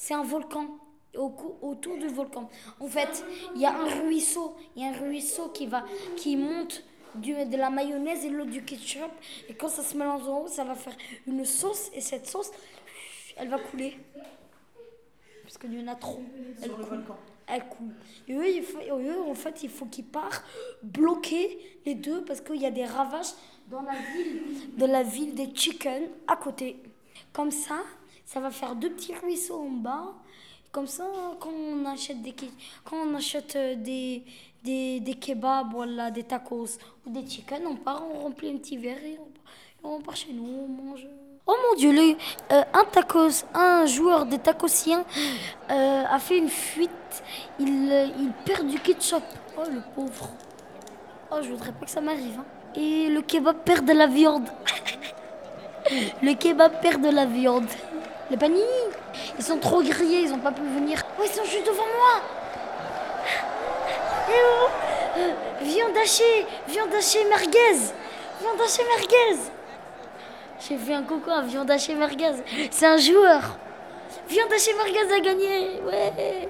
c'est un volcan. Au cou- autour du volcan. En fait, il y a un ruisseau. Il y a un ruisseau qui va, qui monte du, de la mayonnaise et l'eau du ketchup. Et quand ça se mélange en haut, ça va faire une sauce. Et cette sauce, elle va couler. Parce qu'il y en a trop. Elle coule. Elle coule. Et eux, il faut- et eux, en fait, il faut qu'ils partent bloquer les deux parce qu'il y a des ravages dans la ville, de la ville des chickens à côté. Comme ça, ça va faire deux petits ruisseaux en bas. Comme ça, quand on achète des, quand on achète euh, des, des, des kebabs, voilà, des tacos ou des chicken, on part, on remplit un petit verre et on, on part chez nous, on mange. Oh mon dieu, le- euh, un tacos, un joueur des tacosiens euh, a fait une fuite. Il, il perd du ketchup. Oh le pauvre. Oh, je voudrais pas que ça m'arrive. hein. Et le kebab perd de la viande. le kebab perd de la viande. Les panini, ils sont trop grillés, ils ont pas pu venir. Oh, ils sont juste devant moi. Eh oh, viande hachée, viande hachée merguez. Viande hachée merguez. J'ai fait un coco à viande hachée merguez. C'est un joueur. Viande hachée merguez a gagné. Ouais.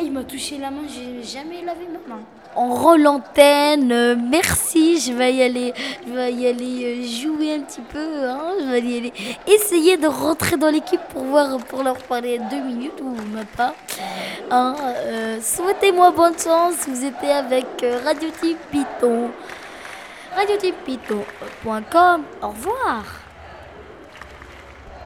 Il m'a touché la main, j'ai jamais lavé ma main. On rend l'antenne, merci, je vais y aller, je vais y aller euh, jouer un petit peu, hein, je vais y aller essayer de rentrer dans l'équipe pour voir, pour leur parler deux minutes ou même pas. Hein, euh, Souhaitez-moi bonne chance, vous étiez avec euh, Radio Type Python, au revoir.